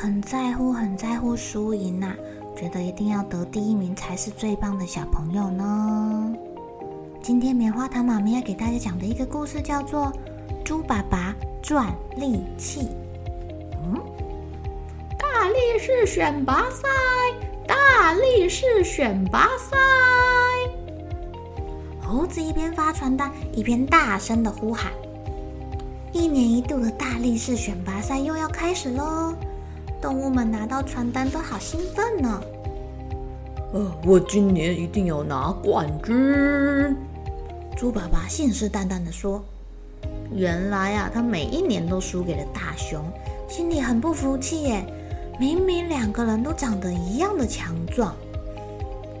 很在乎、很在乎输赢啊？觉得一定要得第一名才是最棒的小朋友呢？今天棉花糖妈咪要给大家讲的一个故事叫做《猪爸爸赚力气》。嗯，大力士选拔赛，大力士选拔赛。猴子一边发传单，一边大声地呼喊：“一年一度的大力士选拔赛又要开始喽！”动物们拿到传单都好兴奋呢。呃，我今年一定要拿冠军！猪爸爸信誓旦旦地说：“原来啊，他每一年都输给了大熊，心里很不服气耶。明明两个人都长得一样的强壮。”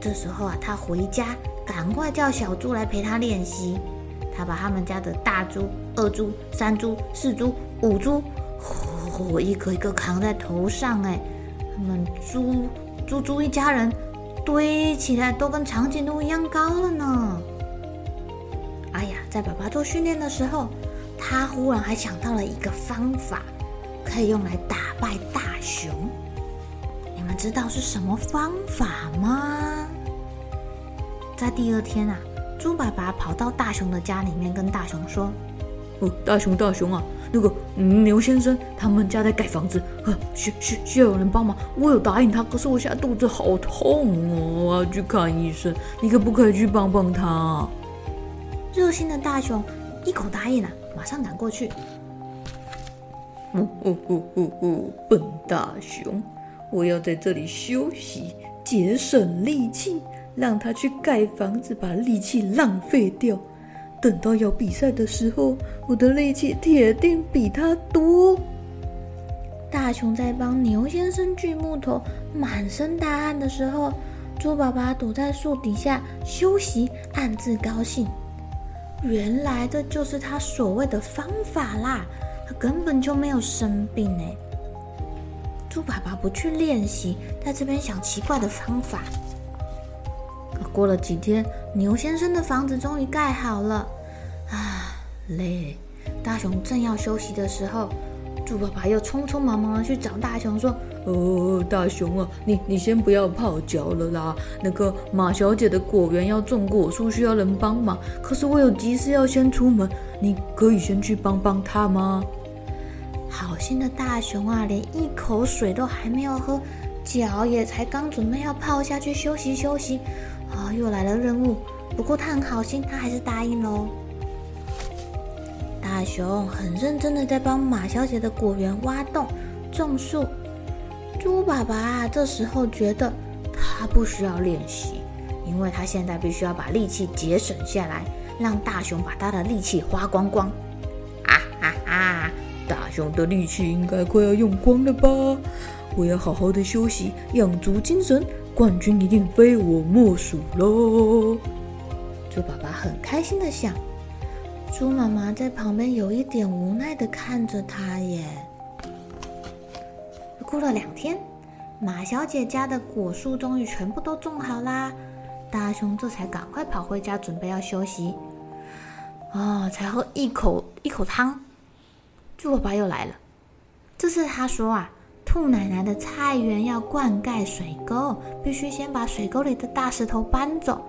这时候啊，他回家赶快叫小猪来陪他练习。他把他们家的大猪、二猪、三猪、四猪、五猪。我一个一个扛在头上，哎，他们猪猪猪一家人堆起来都跟长颈鹿一样高了呢。哎呀，在爸爸做训练的时候，他忽然还想到了一个方法，可以用来打败大熊。你们知道是什么方法吗？在第二天啊，猪爸爸跑到大熊的家里面，跟大熊说：“哦，大熊大熊啊。”那个、牛先生他们家在盖房子，呵需需需要有人帮忙。我有答应他，可是我现在肚子好痛哦，我要去看医生。你可不可以去帮帮他？热心的大熊一口答应了，马上赶过去。呜呜呜呜呜，笨大熊，我要在这里休息，节省力气，让他去盖房子，把力气浪费掉。等到要比赛的时候，我的力气铁定比他多。大熊在帮牛先生锯木头，满身大汗的时候，猪爸爸躲在树底下休息，暗自高兴。原来这就是他所谓的方法啦，他根本就没有生病哎。猪爸爸不去练习，在这边想奇怪的方法。过了几天，牛先生的房子终于盖好了。啊，累！大熊正要休息的时候，猪爸爸又匆匆忙忙的去找大熊说：“哦，大熊啊，你你先不要泡脚了啦。那个马小姐的果园要种果树，需要人帮忙。可是我有急事要先出门，你可以先去帮帮他吗？”好心的大熊啊，连一口水都还没有喝，脚也才刚准备要泡下去休息休息。啊、又来了任务，不过他很好心，他还是答应喽。大熊很认真的在帮马小姐的果园挖洞、种树。猪爸爸这时候觉得他不需要练习，因为他现在必须要把力气节省下来，让大熊把他的力气花光光。啊哈哈！大熊的力气应该快要用光了吧？我要好好的休息，养足精神。冠军一定非我莫属喽！猪爸爸很开心的想，猪妈妈在旁边有一点无奈的看着他耶。过了两天，马小姐家的果树终于全部都种好啦，大熊这才赶快跑回家准备要休息。啊、哦，才喝一口一口汤，猪爸爸又来了。这次他说啊。兔奶奶的菜园要灌溉水沟，必须先把水沟里的大石头搬走。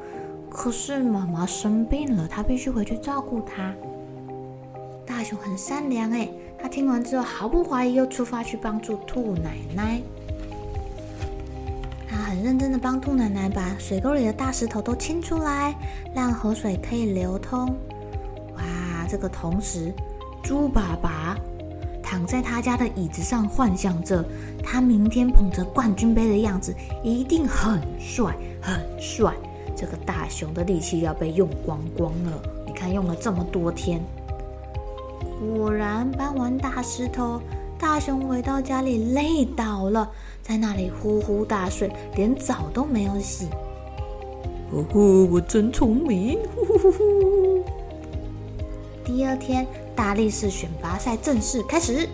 可是妈妈生病了，她必须回去照顾她。大熊很善良哎，他听完之后毫不怀疑，又出发去帮助兔奶奶。他很认真的帮兔奶奶把水沟里的大石头都清出来，让河水可以流通。哇，这个同时，猪爸爸躺在他家的椅子上，幻想着他明天捧着冠军杯的样子，一定很帅，很帅。这个大熊的力气要被用光光了，你看用了这么多天。果然搬完大石头，大熊回到家里累倒了，在那里呼呼大睡，连澡都没有洗。呼呼，我真聪明！呼呼呼呼。第二天，大力士选拔赛正式开始。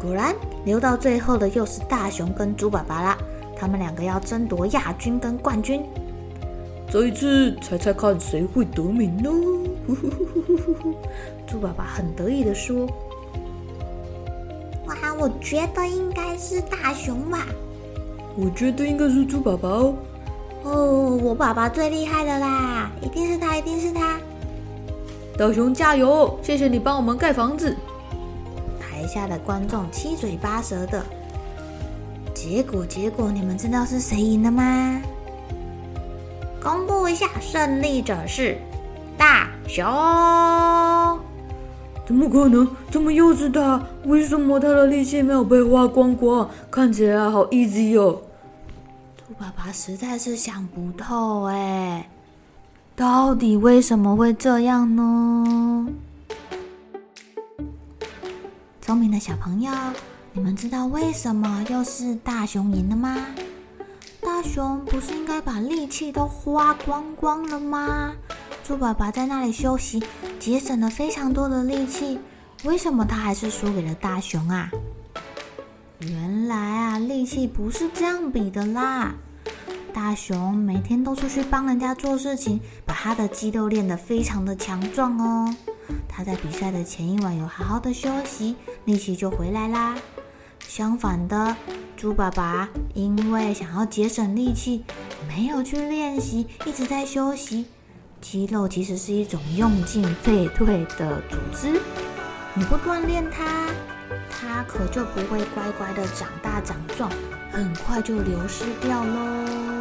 果然，留到最后的又是大熊跟猪爸爸啦，他们两个要争夺亚军跟冠军。这一次，猜猜看谁会得名呢？呼呼呼呼呼呼。猪爸爸很得意的说：“哇，我觉得应该是大熊吧。”“我觉得应该是猪爸爸哦。”“哦，我爸爸最厉害的啦，一定是他，一定是他。”“大熊加油！谢谢你帮我们盖房子。”台下的观众七嘴八舌的。结果，结果你们知道是谁赢了吗？公布一下，胜利者是大熊。怎么可能？怎么又是他？为什么他的力气没有被花光光？看起来好 easy 哦！兔爸爸实在是想不透哎，到底为什么会这样呢？聪明的小朋友，你们知道为什么又是大熊赢了吗？大熊不是应该把力气都花光光了吗？猪爸爸在那里休息，节省了非常多的力气，为什么他还是输给了大熊啊？原来啊，力气不是这样比的啦。大熊每天都出去帮人家做事情，把他的肌肉练得非常的强壮哦。他在比赛的前一晚有好好的休息，力气就回来啦。相反的，猪爸爸因为想要节省力气，没有去练习，一直在休息。肌肉其实是一种用进废退的组织，你不锻炼它，它可就不会乖乖的长大长壮，很快就流失掉喽。